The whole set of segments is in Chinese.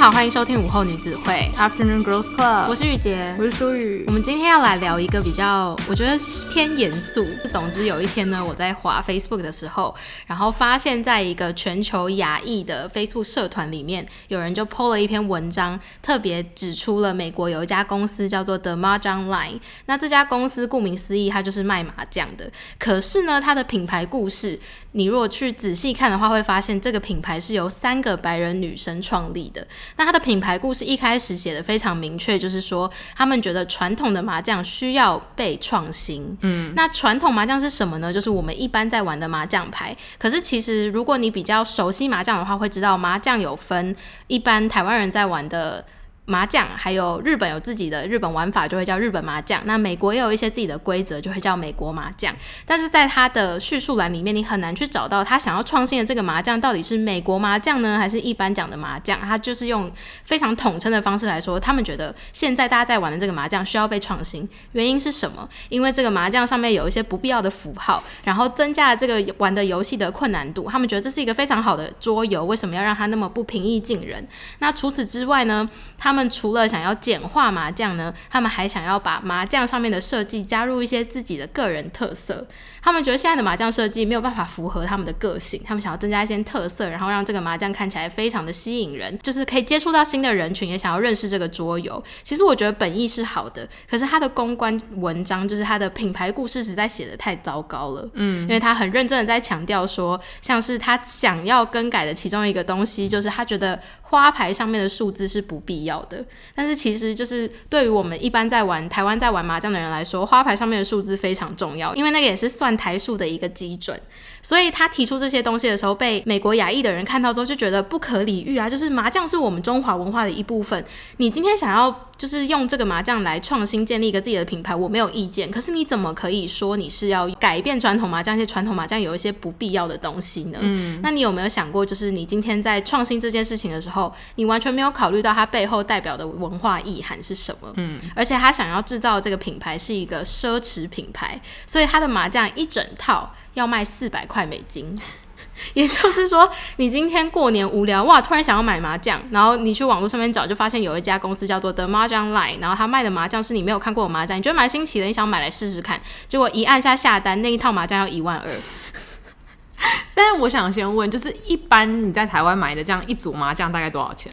好，欢迎收听午后女子会 Afternoon Girls Club。我是雨洁，我是舒雨。我们今天要来聊一个比较，我觉得偏严肃。总之有一天呢，我在滑 Facebook 的时候，然后发现在一个全球亚裔的 Facebook 社团里面，有人就 po 了一篇文章，特别指出了美国有一家公司叫做 The Mahjong Line。那这家公司顾名思义，它就是卖麻将的。可是呢，它的品牌故事，你如果去仔细看的话，会发现这个品牌是由三个白人女生创立的。那它的品牌故事一开始写的非常明确，就是说他们觉得传统的麻将需要被创新。嗯，那传统麻将是什么呢？就是我们一般在玩的麻将牌。可是其实如果你比较熟悉麻将的话，会知道麻将有分一般台湾人在玩的。麻将还有日本有自己的日本玩法，就会叫日本麻将。那美国也有一些自己的规则，就会叫美国麻将。但是在它的叙述栏里面，你很难去找到他想要创新的这个麻将到底是美国麻将呢，还是一般讲的麻将？他就是用非常统称的方式来说，他们觉得现在大家在玩的这个麻将需要被创新。原因是什么？因为这个麻将上面有一些不必要的符号，然后增加了这个玩的游戏的困难度。他们觉得这是一个非常好的桌游，为什么要让它那么不平易近人？那除此之外呢？他们除了想要简化麻将呢，他们还想要把麻将上面的设计加入一些自己的个人特色。他们觉得现在的麻将设计没有办法符合他们的个性，他们想要增加一些特色，然后让这个麻将看起来非常的吸引人，就是可以接触到新的人群，也想要认识这个桌游。其实我觉得本意是好的，可是他的公关文章就是他的品牌故事实在写的太糟糕了。嗯，因为他很认真的在强调说，像是他想要更改的其中一个东西，就是他觉得花牌上面的数字是不必要的。但是其实就是对于我们一般在玩台湾在玩麻将的人来说，花牌上面的数字非常重要，因为那个也是算。台数的一个基准，所以他提出这些东西的时候，被美国亚裔的人看到之后就觉得不可理喻啊！就是麻将是我们中华文化的一部分，你今天想要就是用这个麻将来创新建立一个自己的品牌，我没有意见。可是你怎么可以说你是要改变传统麻将？一些传统麻将有一些不必要的东西呢？嗯，那你有没有想过，就是你今天在创新这件事情的时候，你完全没有考虑到它背后代表的文化意涵是什么？嗯，而且他想要制造这个品牌是一个奢侈品牌，所以他的麻将一整套要卖四百块美金，也就是说，你今天过年无聊哇，突然想要买麻将，然后你去网络上面找，就发现有一家公司叫做 The Mahjong Line，然后他卖的麻将是你没有看过的麻将，你觉得蛮新奇的，你想买来试试看，结果一按下下单，那一套麻将要一万二。但是我想先问，就是一般你在台湾买的这样一组麻将大概多少钱？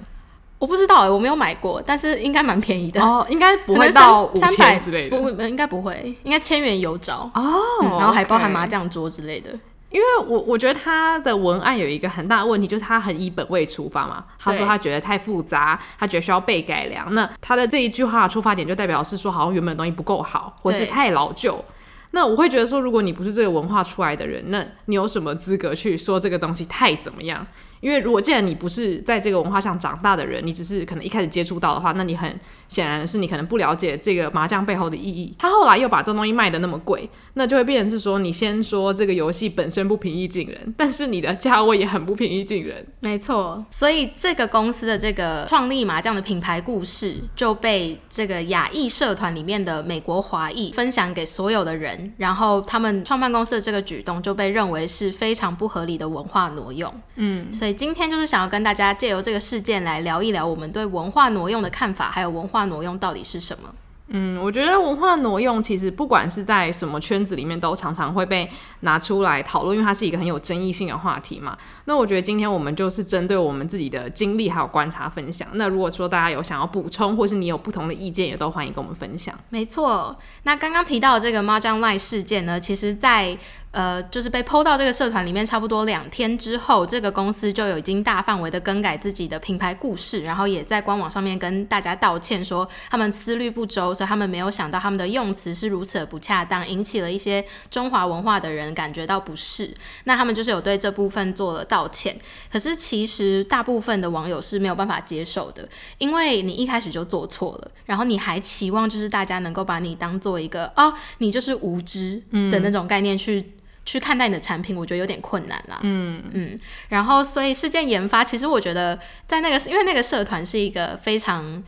我不知道哎、欸，我没有买过，但是应该蛮便宜的哦，应该不会到五千之类的，不，应该不会，应该千元有找哦、嗯，然后还包含麻将桌之类的。因为我我觉得他的文案有一个很大的问题，就是他很以本位出发嘛。他说他觉得太复杂，他觉得需要被改良。那他的这一句话出发点就代表是说，好像原本的东西不够好，或是太老旧。那我会觉得说，如果你不是这个文化出来的人，那你有什么资格去说这个东西太怎么样？因为如果既然你不是在这个文化上长大的人，你只是可能一开始接触到的话，那你很显然是你可能不了解这个麻将背后的意义。他后来又把这东西卖的那么贵，那就会变成是说，你先说这个游戏本身不平易近人，但是你的价位也很不平易近人。没错，所以这个公司的这个创立麻将的品牌故事就被这个亚裔社团里面的美国华裔分享给所有的人，然后他们创办公司的这个举动就被认为是非常不合理的文化挪用。嗯，所以。今天就是想要跟大家借由这个事件来聊一聊我们对文化挪用的看法，还有文化挪用到底是什么。嗯，我觉得文化挪用其实不管是在什么圈子里面，都常常会被拿出来讨论，因为它是一个很有争议性的话题嘛。那我觉得今天我们就是针对我们自己的经历还有观察分享。那如果说大家有想要补充，或是你有不同的意见，也都欢迎跟我们分享。没错，那刚刚提到的这个 Mahjong Line 事件呢，其实在呃，就是被抛到这个社团里面，差不多两天之后，这个公司就有已经大范围的更改自己的品牌故事，然后也在官网上面跟大家道歉，说他们思虑不周，所以他们没有想到他们的用词是如此的不恰当，引起了一些中华文化的人感觉到不适。那他们就是有对这部分做了道歉，可是其实大部分的网友是没有办法接受的，因为你一开始就做错了，然后你还期望就是大家能够把你当做一个哦，你就是无知的那种概念去。嗯去看待你的产品，我觉得有点困难啦。嗯嗯，然后所以事件研发，其实我觉得在那个，因为那个社团是一个非常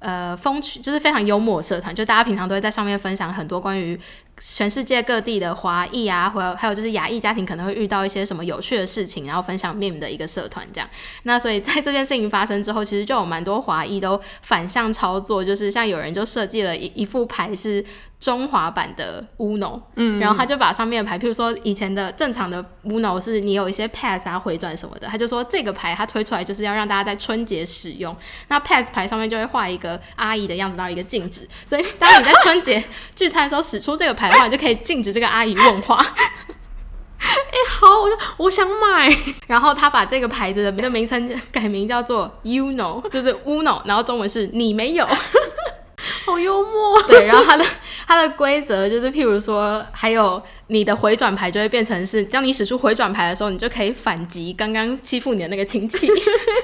呃风趣，就是非常幽默的社团，就大家平常都会在上面分享很多关于全世界各地的华裔啊，或还有就是亚裔家庭可能会遇到一些什么有趣的事情，然后分享 meme 的一个社团这样。那所以在这件事情发生之后，其实就有蛮多华裔都反向操作，就是像有人就设计了一一副牌是中华版的 Uno，嗯，然后他就把上面的牌，譬如说以前的正常的 Uno 是你有一些 pass 啊回转什么的，他就说这个牌他推出来就是要让大家在春节使用。那 pass 牌上面就会画一个阿姨的样子到一个禁止，所以当你在春节聚餐的时候使出这个牌。的话你就可以禁止这个阿姨问话。哎、欸，好，我我想买。然后他把这个牌子的名称改名叫做 Uno，就是 Uno，然后中文是你没有，好幽默。对，然后它的它的规则就是，譬如说，还有你的回转牌就会变成是，当你使出回转牌的时候，你就可以反击刚刚欺负你的那个亲戚，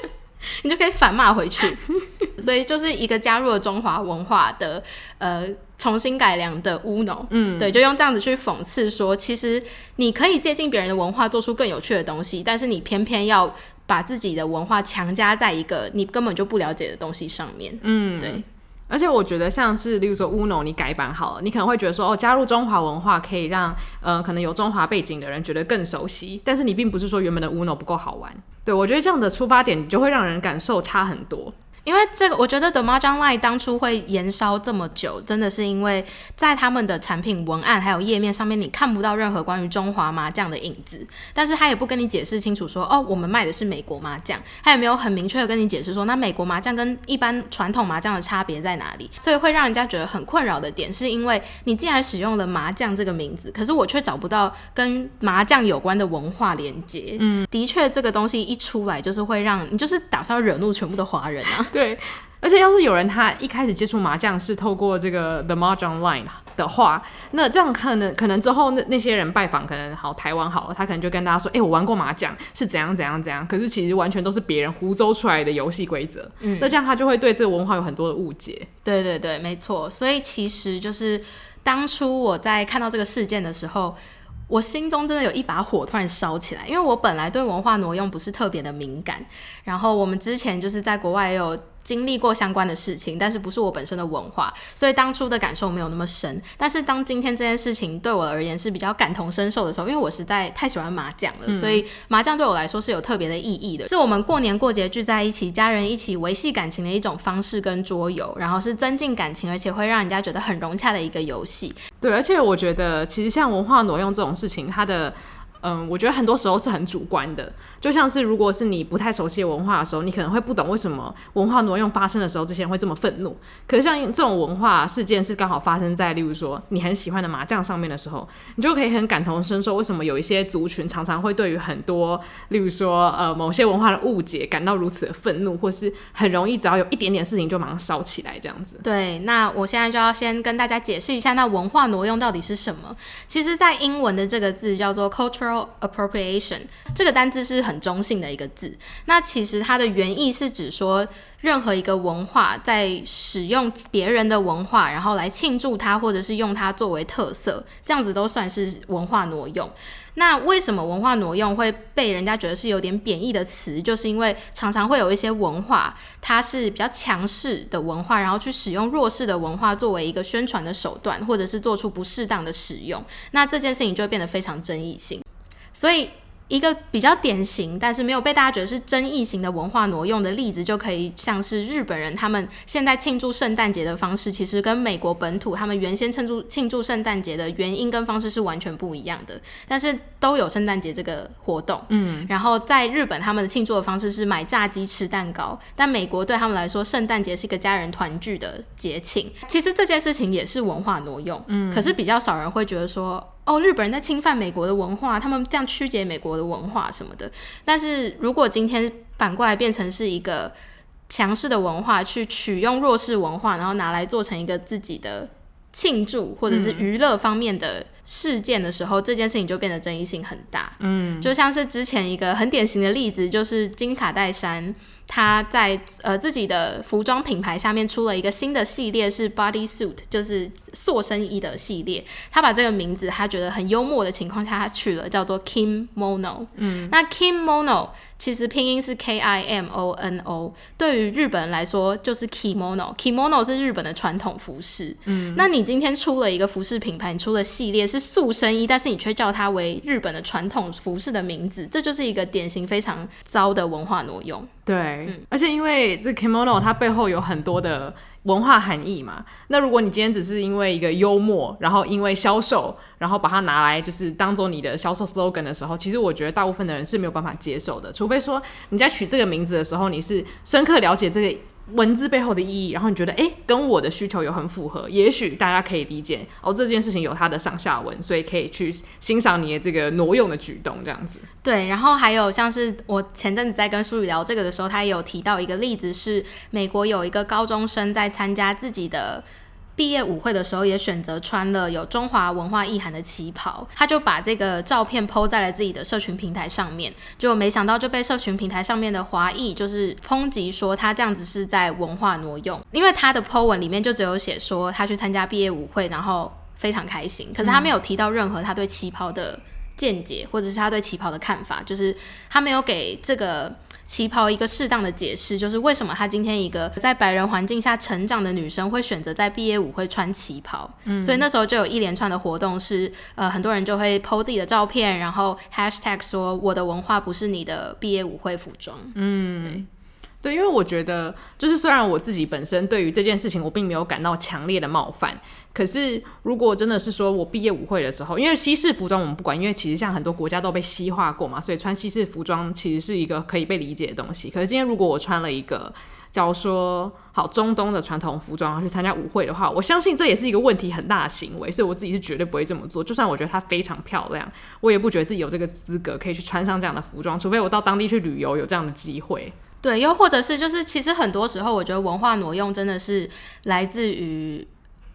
你就可以反骂回去。所以就是一个加入了中华文化的呃。重新改良的 Uno，嗯，对，就用这样子去讽刺说，其实你可以接近别人的文化，做出更有趣的东西，但是你偏偏要把自己的文化强加在一个你根本就不了解的东西上面，嗯，对。而且我觉得像是，例如说 Uno，你改版好了，你可能会觉得说，哦，加入中华文化可以让，呃，可能有中华背景的人觉得更熟悉，但是你并不是说原本的 Uno 不够好玩。对，我觉得这样的出发点就会让人感受差很多。因为这个，我觉得 The Mahjong Line 当初会延烧这么久，真的是因为在他们的产品文案还有页面上面，你看不到任何关于中华麻将的影子。但是他也不跟你解释清楚说，哦，我们卖的是美国麻将，他也没有很明确的跟你解释说，那美国麻将跟一般传统麻将的差别在哪里？所以会让人家觉得很困扰的点，是因为你既然使用了麻将这个名字，可是我却找不到跟麻将有关的文化连接。嗯，的确，这个东西一出来，就是会让你就是打算惹怒全部的华人啊。对，而且要是有人他一开始接触麻将是透过这个 The Mahjong Line 的话，那这样可能可能之后那那些人拜访可能好台湾好了，他可能就跟大家说，哎、欸，我玩过麻将是怎样怎样怎样，可是其实完全都是别人胡诌出来的游戏规则。嗯，那这样他就会对这个文化有很多的误解。对对对，没错。所以其实就是当初我在看到这个事件的时候。我心中真的有一把火突然烧起来，因为我本来对文化挪用不是特别的敏感，然后我们之前就是在国外也有。经历过相关的事情，但是不是我本身的文化，所以当初的感受没有那么深。但是当今天这件事情对我而言是比较感同身受的时候，因为我实在太喜欢麻将了，嗯，所以麻将对我来说是有特别的意义的，是我们过年过节聚在一起，家人一起维系感情的一种方式跟桌游，然后是增进感情，而且会让人家觉得很融洽的一个游戏。对，而且我觉得其实像文化挪用这种事情，它的。嗯，我觉得很多时候是很主观的，就像是如果是你不太熟悉文化的时候，你可能会不懂为什么文化挪用发生的时候，这些人会这么愤怒。可是像这种文化事件是刚好发生在，例如说你很喜欢的麻将上面的时候，你就可以很感同身受，为什么有一些族群常常会对于很多，例如说呃某些文化的误解感到如此的愤怒，或是很容易只要有一点点事情就马上烧起来这样子。对，那我现在就要先跟大家解释一下，那文化挪用到底是什么？其实，在英文的这个字叫做 cultural appropriation 这个单字是很中性的一个字，那其实它的原意是指说，任何一个文化在使用别人的文化，然后来庆祝它，或者是用它作为特色，这样子都算是文化挪用。那为什么文化挪用会被人家觉得是有点贬义的词？就是因为常常会有一些文化，它是比较强势的文化，然后去使用弱势的文化作为一个宣传的手段，或者是做出不适当的使用，那这件事情就会变得非常争议性。所以，一个比较典型，但是没有被大家觉得是争议型的文化挪用的例子，就可以像是日本人他们现在庆祝圣诞节的方式，其实跟美国本土他们原先庆祝庆祝圣诞节的原因跟方式是完全不一样的。但是都有圣诞节这个活动，嗯，然后在日本他们的庆祝的方式是买炸鸡吃蛋糕，但美国对他们来说，圣诞节是一个家人团聚的节庆。其实这件事情也是文化挪用，嗯，可是比较少人会觉得说。哦，日本人在侵犯美国的文化，他们这样曲解美国的文化什么的。但是如果今天反过来变成是一个强势的文化，去取用弱势文化，然后拿来做成一个自己的庆祝或者是娱乐方面的事件的时候，嗯，这件事情就变得争议性很大。嗯，就像是之前一个很典型的例子，就是金卡戴珊。她在呃自己的服装品牌下面出了一个新的系列，是 body suit，就是塑身衣的系列。她把这个名字她觉得很幽默的情况下，她取了叫做 Kim Mono。嗯，那 Kim Mono 其实拼音是 K I M O N O，对于日本人来说就是 kimono，kimono 是日本的传统服饰。嗯，那你今天出了一个服饰品牌，你出了系列是塑身衣，但是你却叫它为日本的传统服饰的名字，这就是一个典型非常糟的文化挪用。对，嗯、而且因为这 kimono 它背后有很多的文化含义嘛。那如果你今天只是因为一个幽默，然后因为销售，然后把它拿来就是当做你的销售 slogan 的时候，其实我觉得大部分的人是没有办法接受的。除非说你在取这个名字的时候，你是深刻了解这个。文字背后的意义，然后你觉得诶，跟我的需求有很符合，也许大家可以理解哦，这件事情有它的上下文，所以可以去欣赏你的这个挪用的举动，这样子。对，然后还有像是我前阵子在跟书宇聊这个的时候，他也有提到一个例子，是美国有一个高中生在参加自己的。毕业舞会的时候，也选择穿了有中华文化意涵的旗袍，他就把这个照片 PO 在了自己的社群平台上面，就没想到就被社群平台上面的华裔就是抨击说他这样子是在文化挪用，因为他的 PO 文里面就只有写说他去参加毕业舞会，然后非常开心，可是他没有提到任何他对旗袍的见解，或者是他对旗袍的看法，就是他没有给这个。旗袍一个适当的解释，就是为什么她今天一个在白人环境下成长的女生会选择在毕业舞会穿旗袍。嗯，所以那时候就有一连串的活动是，呃很多人就会 po 自己的照片，然后 hashtag 说我的文化不是你的毕业舞会服装。嗯。对，因为我觉得，就是虽然我自己本身对于这件事情我并没有感到强烈的冒犯，可是如果真的是说我毕业舞会的时候，因为西式服装我们不管，因为其实像很多国家都被西化过嘛，所以穿西式服装其实是一个可以被理解的东西。可是今天如果我穿了一个，假如说好中东的传统服装去参加舞会的话，我相信这也是一个问题很大的行为，所以我自己是绝对不会这么做。就算我觉得它非常漂亮，我也不觉得自己有这个资格可以去穿上这样的服装，除非我到当地去旅游有这样的机会。对，又或者是就是，其实很多时候，我觉得文化挪用真的是来自于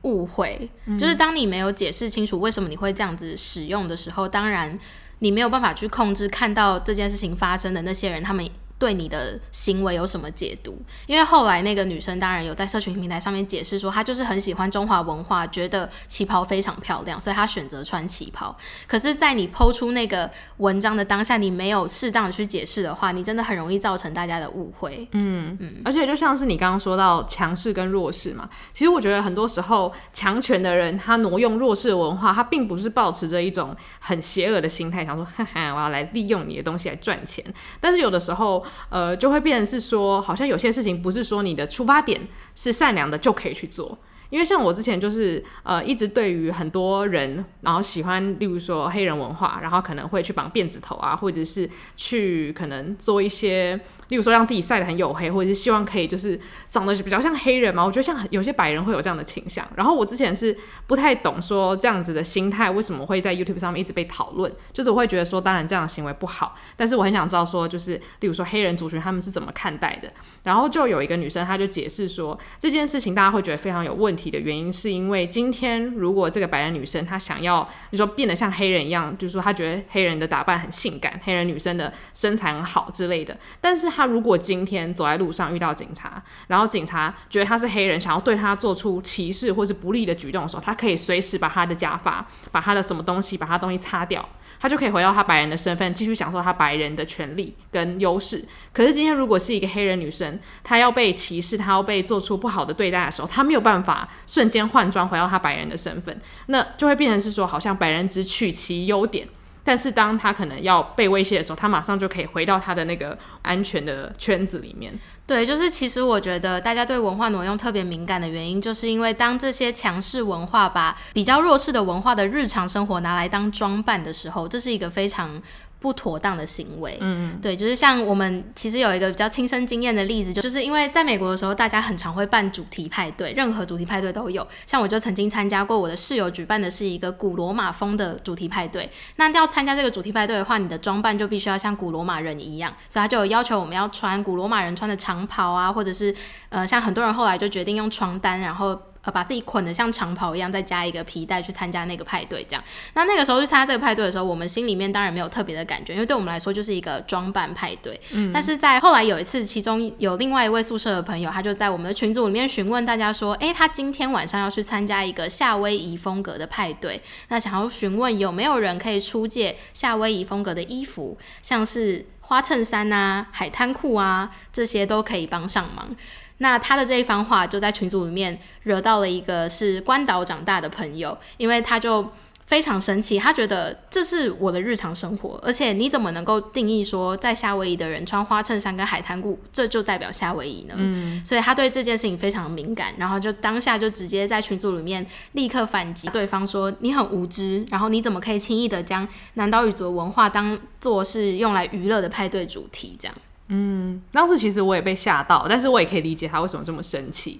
误会。嗯。就是当你没有解释清楚为什么你会这样子使用的时候，当然你没有办法去控制看到这件事情发生的那些人，他们。对你的行为有什么解读？因为后来那个女生当然有在社群平台上面解释说，她就是很喜欢中华文化，觉得旗袍非常漂亮，所以她选择穿旗袍。可是，在你 PO 出那个文章的当下，你没有适当的去解释的话，你真的很容易造成大家的误会。嗯嗯，而且就像是你刚刚说到强势跟弱势嘛，其实我觉得很多时候强权的人他挪用弱势的文化，他并不是抱持着一种很邪恶的心态，想说哈哈，我要来利用你的东西来赚钱。但是有的时候。呃，就会变成是说，好像有些事情不是说你的出发点是善良的就可以去做，因为像我之前就是呃，一直对于很多人，然后喜欢，例如说黑人文化，然后可能会去绑辫子头啊，或者是去可能做一些。例如说让自己晒得很黝黑，或者是希望可以就是长得比较像黑人嘛？我觉得像有些白人会有这样的倾向。然后我之前是不太懂说这样子的心态为什么会在 YouTube 上面一直被讨论，就是我会觉得说当然这样的行为不好，但是我很想知道说就是例如说黑人族群他们是怎么看待的。然后就有一个女生她就解释说这件事情大家会觉得非常有问题的原因是因为今天如果这个白人女生她想要就说变得像黑人一样，就是说她觉得黑人的打扮很性感，黑人女生的身材很好之类的，但是。她如果今天走在路上遇到警察，然后警察觉得她是黑人，想要对她做出歧视或是不利的举动的时候，她可以随时把她的假发、把她的什么东西、把她东西擦掉，他就可以回到他白人的身份，继续享受他白人的权利跟优势。可是今天如果是一个黑人女生，她要被歧视，她要被做出不好的对待的时候，她没有办法瞬间换装回到他白人的身份，那就会变成是说，好像白人只取其优点。但是当他可能要被威胁的时候，他马上就可以回到他的那个安全的圈子里面。对，就是其实我觉得大家对文化挪用特别敏感的原因，就是因为当这些强势文化把比较弱势的文化的日常生活拿来当装扮的时候，这是一个非常。不妥当的行为，嗯，对，就是像我们其实有一个比较亲身经验的例子，就是因为在美国的时候，大家很常会办主题派对，任何主题派对都有。像我就曾经参加过，我的室友举办的是一个古罗马风的主题派对。那要参加这个主题派对的话，你的装扮就必须要像古罗马人一样，所以他就有要求我们要穿古罗马人穿的长袍啊，或者是呃，像很多人后来就决定用床单，然后。呃，把自己捆得像长袍一样，再加一个皮带去参加那个派对，这样。那那个时候去参加这个派对的时候，我们心里面当然没有特别的感觉，因为对我们来说就是一个装扮派对。嗯。但是在后来有一次，其中有另外一位宿舍的朋友，他就在我们的群组里面询问大家说：“诶，他今天晚上要去参加一个夏威夷风格的派对，那想要询问有没有人可以出借夏威夷风格的衣服，像是。”花衬衫啊、海滩裤啊，这些都可以帮上忙。那他的这一番话就在群组里面惹到了一个是关岛长大的朋友，因为他就。非常生气，他觉得这是我的日常生活，而且你怎么能够定义说在夏威夷的人穿花衬衫跟海滩裤，这就代表夏威夷呢？嗯，所以他对这件事情非常敏感，然后就当下就直接在群组里面立刻反击对方说，你很无知，然后你怎么可以轻易的将南岛语族的文化当做是用来娱乐的派对主题这样？嗯，当时其实我也被吓到，但是我也可以理解他为什么这么生气。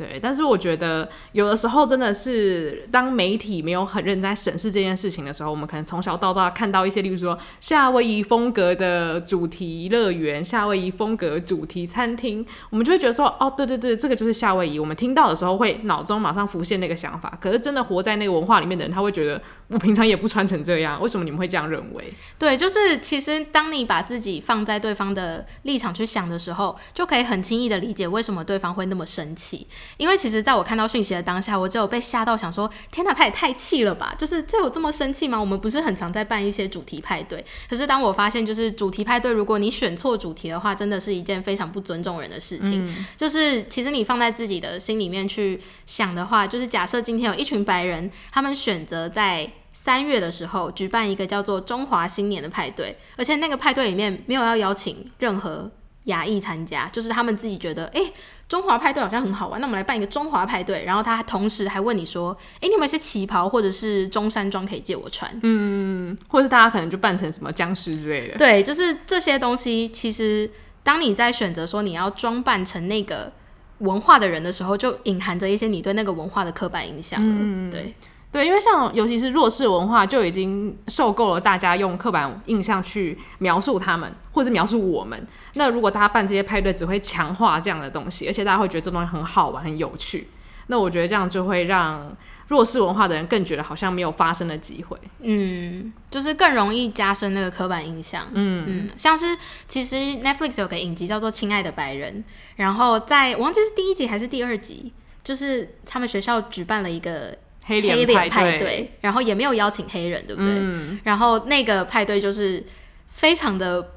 对，但是我觉得有的时候真的是，当媒体没有很认真在审视这件事情的时候，我们可能从小到大看到一些，例如说夏威夷风格的主题乐园、夏威夷风格主题餐厅，我们就会觉得说，哦，对对对，这个就是夏威夷。我们听到的时候会脑中马上浮现那个想法。可是真的活在那个文化里面的人，他会觉得，我平常也不穿成这样，为什么你们会这样认为？对，就是其实当你把自己放在对方的立场去想的时候，就可以很轻易的理解为什么对方会那么生气。因为其实，在我看到讯息的当下，我就有被吓到，想说：天哪，他也太气了吧！就是这有这么生气吗？我们不是很常在办一些主题派对，可是当我发现，就是主题派对，如果你选错主题的话，真的是一件非常不尊重人的事情。嗯、就是其实你放在自己的心里面去想的话，就是假设今天有一群白人，他们选择在三月的时候举办一个叫做中华新年的派对，而且那个派对里面没有要邀请任何。亚裔参加，就是他们自己觉得，哎、欸，中华派对好像很好玩，那我们来办一个中华派对。然后他同时还问你说，哎、欸，你有没有一些旗袍或者是中山装可以借我穿？嗯，或者是大家可能就扮成什么僵尸之类的。对，就是这些东西。其实，当你在选择说你要装扮成那个文化的人的时候，就隐含着一些你对那个文化的刻板印象了。嗯，对。对，因为像尤其是弱势文化，就已经受够了大家用刻板印象去描述他们，或者描述我们。那如果大家办这些派对，只会强化这样的东西，而且大家会觉得这东西很好玩、很有趣。那我觉得这样就会让弱势文化的人更觉得好像没有发生的机会。嗯，就是更容易加深那个刻板印象。嗯嗯，像是其实 Netflix 有个影集叫做《亲爱的白人》，然后在我忘记是第一集还是第二集，就是他们学校举办了一个。黑脸派，派对，然后也没有邀请黑人，对不对？嗯、然后那个派对就是非常的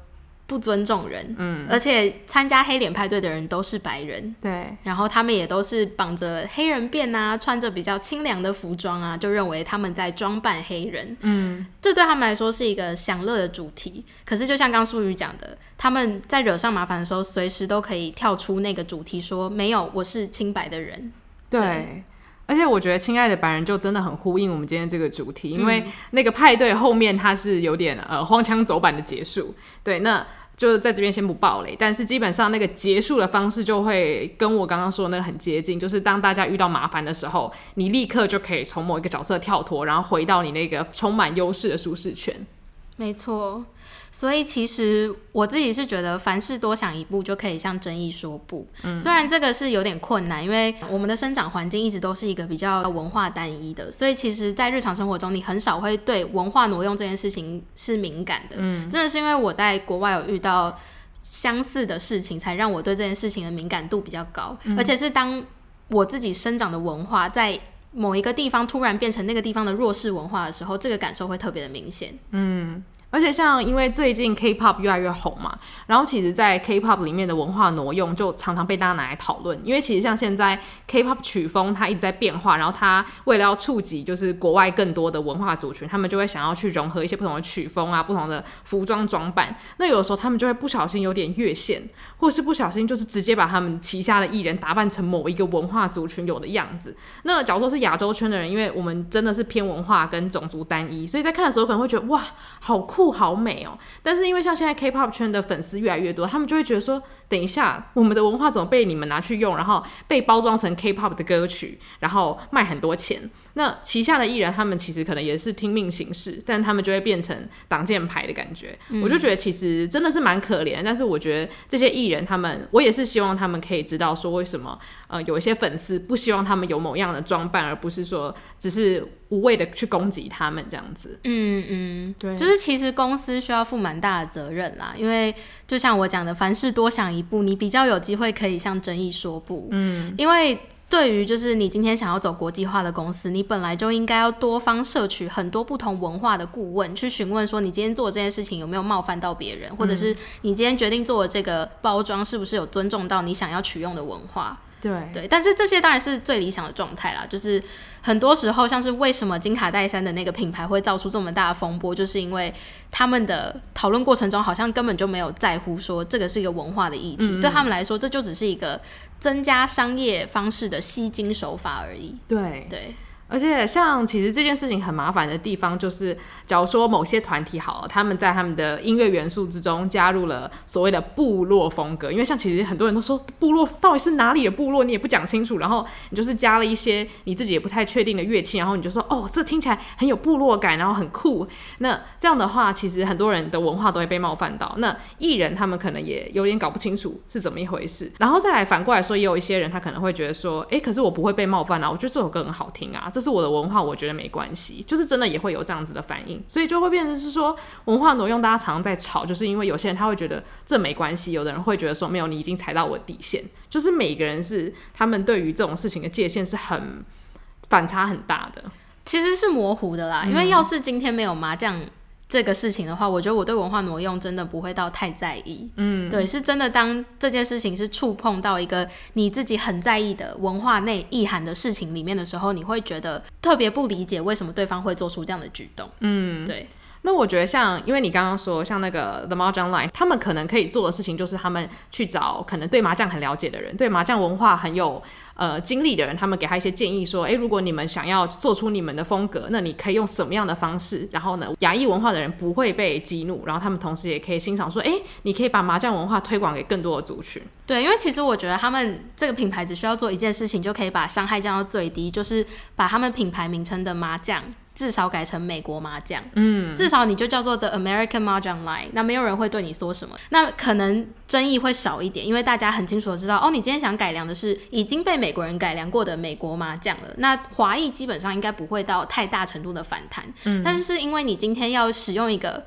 不尊重人，嗯，而且参加黑脸派对的人都是白人，对，然后他们也都是绑着黑人辫啊，穿着比较清凉的服装啊，就认为他们在装扮黑人，嗯，这对他们来说是一个享乐的主题。可是就像刚淑宇讲的，他们在惹上麻烦的时候，随时都可以跳出那个主题说，说没有，我是清白的人，对。对而且我觉得《亲爱的白人》就真的很呼应我们今天这个主题，因为那个派对后面它是有点呃荒腔走板的结束，对，那就在这边先不爆雷，但是基本上那个结束的方式就会跟我刚刚说的那个很接近，就是当大家遇到麻烦的时候，你立刻就可以从某一个角色跳脱，然后回到你那个充满优势的舒适圈。没错。所以其实我自己是觉得，凡事多想一步就可以向争议说不。嗯，虽然这个是有点困难，因为我们的生长环境一直都是一个比较文化单一的，所以其实，在日常生活中，你很少会对文化挪用这件事情是敏感的。嗯，真的是因为我在国外有遇到相似的事情，才让我对这件事情的敏感度比较高。嗯，而且是当我自己生长的文化在某一个地方突然变成那个地方的弱势文化的时候，这个感受会特别的明显。嗯。而且像因为最近 K-pop 越来越红嘛，然后其实，在 K-pop 里面的文化挪用就常常被大家拿来讨论。因为其实像现在 K-pop 曲风它一直在变化，然后它为了要触及就是国外更多的文化族群，他们就会想要去融合一些不同的曲风啊、不同的服装装扮。那有的时候他们就会不小心有点越线，或是不小心就是直接把他们旗下的艺人打扮成某一个文化族群有的样子。那假如说是亚洲圈的人，因为我们真的是偏文化跟种族单一，所以在看的时候可能会觉得哇，好酷。好美哦！但是因为像现在 K-pop 圈的粉丝越来越多，他们就会觉得说，等一下，我们的文化怎么被你们拿去用，然后被包装成 K-pop 的歌曲，然后卖很多钱？那旗下的艺人，他们其实可能也是听命行事，但他们就会变成挡箭牌的感觉。嗯、我就觉得其实真的是蛮可怜。但是我觉得这些艺人，他们我也是希望他们可以知道说，为什么呃有一些粉丝不希望他们有某样的装扮，而不是说只是无谓的去攻击他们这样子。嗯嗯，对，就是其实公司需要负蛮大的责任啦，因为就像我讲的，凡事多想一步，你比较有机会可以向争议说不。嗯，因为。对于就是你今天想要走国际化的公司，你本来就应该要多方摄取很多不同文化的顾问，去询问说你今天做这件事情有没有冒犯到别人，或者是你今天决定做的这个包装是不是有尊重到你想要取用的文化。对对，但是这些当然是最理想的状态啦。就是很多时候，像是为什么金卡戴珊的那个品牌会造出这么大的风波，就是因为他们的讨论过程中好像根本就没有在乎说这个是一个文化的议题，嗯嗯，对他们来说，这就只是一个增加商业方式的吸金手法而已。对对。而且，像其实这件事情很麻烦的地方，就是假如说某些团体好了，他们在他们的音乐元素之中加入了所谓的部落风格。因为像其实很多人都说，部落到底是哪里的部落，你也不讲清楚，然后你就是加了一些你自己也不太确定的乐器，然后你就说哦，这听起来很有部落感，然后很酷。那这样的话，其实很多人的文化都会被冒犯到。那艺人他们可能也有点搞不清楚是怎么一回事。然后再来反过来说，也有一些人他可能会觉得说，哎、可是我不会被冒犯啊，我觉得这首歌很好听啊，这。是我的文化，我觉得没关系，就是真的也会有这样子的反应，所以就会变成是说文化挪用，大家常常在吵，就是因为有些人他会觉得这没关系，有的人会觉得说没有，你已经踩到我底线，就是每个人是他们对于这种事情的界限是很反差很大的，其实是模糊的啦，因为要是今天没有麻将。这个事情的话，我觉得我对文化挪用真的不会到太在意。嗯，对，是真的。当这件事情是触碰到一个你自己很在意的文化内意涵的事情里面的时候，你会觉得特别不理解为什么对方会做出这样的举动。嗯，对。那我觉得像，因为你刚刚说像那个 The Mahjong Line，他们可能可以做的事情就是他们去找可能对麻将很了解的人，对麻将文化很有呃经历的人，他们给他一些建议说，诶，如果你们想要做出你们的风格，那你可以用什么样的方式？然后呢，亚裔文化的人不会被激怒，然后他们同时也可以欣赏说，诶，你可以把麻将文化推广给更多的族群。对，因为其实我觉得他们这个品牌只需要做一件事情，就可以把伤害降到最低，就是把他们品牌名称的麻将。至少改成美国麻将，嗯，至少你就叫做 The American Mahjong Line，那没有人会对你说什么，那可能争议会少一点，因为大家很清楚的知道，哦，你今天想改良的是已经被美国人改良过的美国麻将了，那华裔基本上应该不会到太大程度的反弹，嗯，但是是因为你今天要使用一个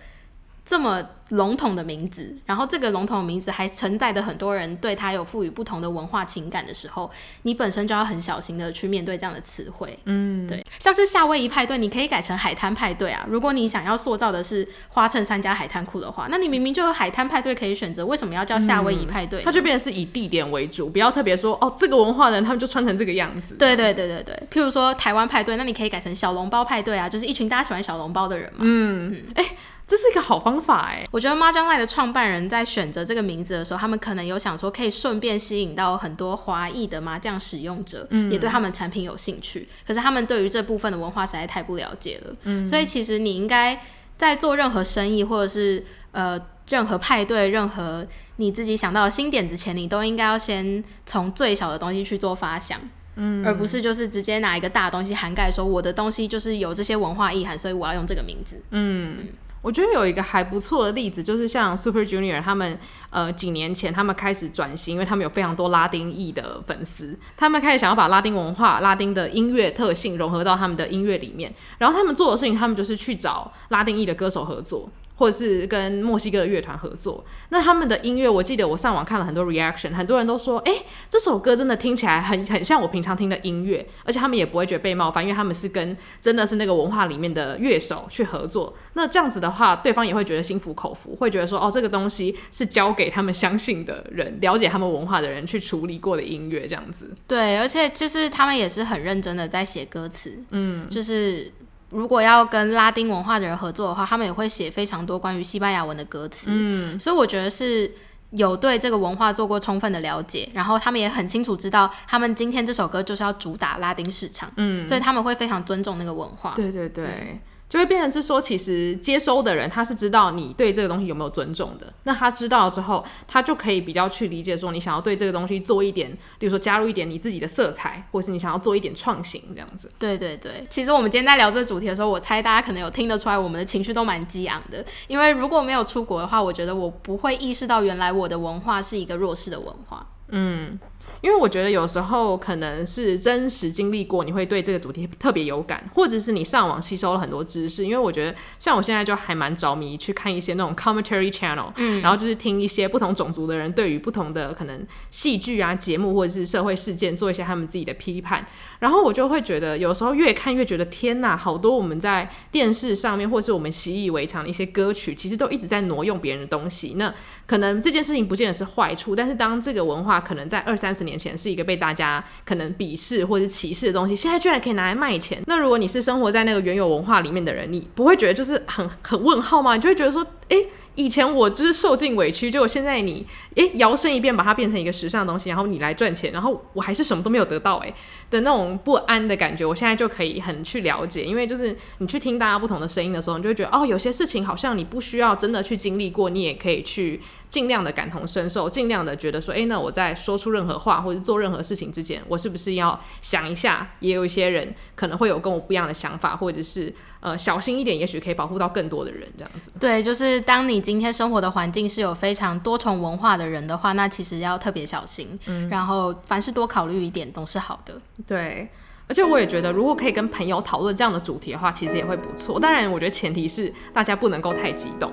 这么。笼统的名字，然后这个笼统的名字还承载着很多人对他有赋予不同的文化情感的时候，你本身就要很小心的去面对这样的词汇。嗯，对，像是夏威夷派对，你可以改成海滩派对啊。如果你想要塑造的是花衬衫加海滩裤的话，那你明明就有海滩派对可以选择，为什么要叫夏威夷派对？它就变成是以地点为主，不要特别说哦，这个文化的人他们就穿成这个样子。对对对对对，譬如说台湾派对，那你可以改成小笼包派对啊，就是一群大家喜欢小笼包的人嘛。嗯嗯，哎、欸。这是一个好方法哎，我觉得 Mahjong Line 的创办人在选择这个名字的时候，他们可能有想说可以顺便吸引到很多华裔的麻将使用者，嗯，也对他们产品有兴趣。可是他们对于这部分的文化实在太不了解了，嗯，所以其实你应该在做任何生意或者是呃任何派对、任何你自己想到的新点子前，你都应该要先从最小的东西去做发想，嗯，而不是就是直接拿一个大东西涵盖说我的东西就是有这些文化意涵，所以我要用这个名字，嗯。我觉得有一个还不错的例子，就是像 Super Junior 他们，呃，几年前他们开始转型，因为他们有非常多拉丁裔的粉丝，他们开始想要把拉丁文化、拉丁的音乐特性融合到他们的音乐里面。然后他们做的事情，他们就是去找拉丁裔的歌手合作。或者是跟墨西哥的乐团合作，那他们的音乐，我记得我上网看了很多 reaction，很多人都说，哎、欸，这首歌真的听起来很很像我平常听的音乐，而且他们也不会觉得被冒犯，因为他们是跟真的是那个文化里面的乐手去合作。那这样子的话，对方也会觉得心服口服，会觉得说，哦，这个东西是交给他们相信的人、了解他们文化的人去处理过的音乐，这样子。对，而且就是他们也是很认真的在写歌词，嗯，就是。如果要跟拉丁文化的人合作的话，他们也会写非常多关于西班牙文的歌词。嗯，所以我觉得是有对这个文化做过充分的了解，然后他们也很清楚知道，他们今天这首歌就是要主打拉丁市场。嗯，所以他们会非常尊重那个文化。对对对。嗯就会变成是说，其实接收的人他是知道你对这个东西有没有尊重的。那他知道了之后，他就可以比较去理解说，你想要对这个东西做一点，比如说加入一点你自己的色彩，或是你想要做一点创新这样子。对对对，其实我们今天在聊这个主题的时候，我猜大家可能有听得出来，我们的情绪都蛮激昂的。因为如果没有出国的话，我觉得我不会意识到原来我的文化是一个弱势的文化。嗯。因为我觉得有时候可能是真实经历过，你会对这个主题特别有感，或者是你上网吸收了很多知识。因为我觉得像我现在就还蛮着迷去看一些那种 commentary channel，嗯，然后就是听一些不同种族的人对于不同的可能戏剧啊、节目或者是社会事件做一些他们自己的批判，然后我就会觉得有时候越看越觉得天呐，好多我们在电视上面或是我们习以为常的一些歌曲，其实都一直在挪用别人的东西。那可能这件事情不见得是坏处，但是当这个文化可能在二三十年前是一个被大家可能鄙视或者歧视的东西，现在居然可以拿来卖钱。那如果你是生活在那个原有文化里面的人，你不会觉得就是很很问号吗？你就会觉得说，诶、以前我就是受尽委屈，结果现在你诶摇身一变把它变成一个时尚的东西，然后你来赚钱，然后我还是什么都没有得到诶的那种不安的感觉，我现在就可以很去了解，因为就是你去听大家不同的声音的时候，你就会觉得哦，有些事情好像你不需要真的去经历过，你也可以去尽量的感同身受，尽量的觉得说，诶，那我在说出任何话或者做任何事情之前，我是不是要想一下，也有一些人可能会有跟我不一样的想法，或者是。呃，小心一点，也许可以保护到更多的人，这样子。对，就是当你今天生活的环境是有非常多重文化的人的话，那其实要特别小心。嗯，然后凡事多考虑一点总是好的。对，而且我也觉得，如果可以跟朋友讨论这样的主题的话，其实也会不错。当然，我觉得前提是大家不能够太激动，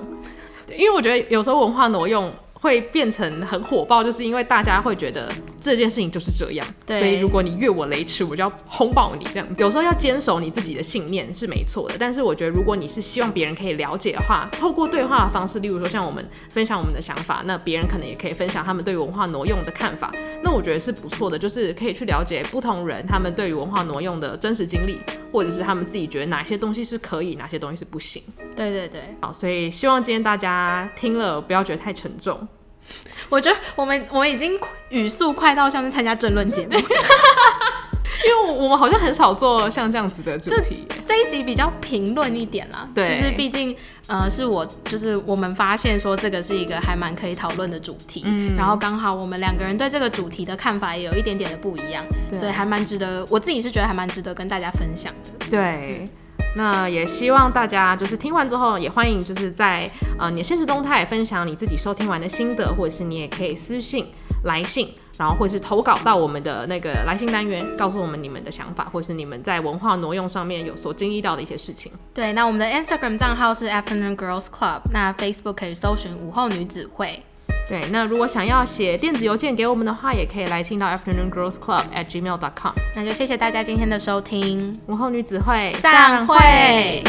因为我觉得有时候文化挪用。会变成很火爆，就是因为大家会觉得这件事情就是这样，对，所以如果你越我雷池，我就要轰爆你这样。有时候要坚守你自己的信念是没错的，但是我觉得如果你是希望别人可以了解的话，透过对话的方式，例如说像我们分享我们的想法，那别人可能也可以分享他们对于文化挪用的看法，那我觉得是不错的，就是可以去了解不同人他们对于文化挪用的真实经历，或者是他们自己觉得哪些东西是可以，哪些东西是不行。对对对，好，所以希望今天大家听了不要觉得太沉重。我觉得我们我们已经语速快到像是参加争论节目，因为我们好像很少做像这样子的主题。这，这一集比较评论一点啦，对，就是毕竟呃是我就是我们发现说这个是一个还蛮可以讨论的主题，嗯，然后刚好我们两个人对这个主题的看法也有一点点的不一样，所以还蛮值得，我自己是觉得还蛮值得跟大家分享的，对。那也希望大家就是听完之后，也欢迎就是在呃你的现实动态分享你自己收听完的心得，或者是你也可以私信来信，然后或者是投稿到我们的那个来信单元，告诉我们你们的想法，或者是你们在文化挪用上面有所经历到的一些事情。对，那我们的 Instagram 账号是 Afternoon Girls Club，那 Facebook 可以搜寻午后女子会。对，那如果想要写电子邮件给我们的话，也可以来信到 Afternoon Girls Club at gmail dot com。那就谢谢大家今天的收听，午后女子会散会。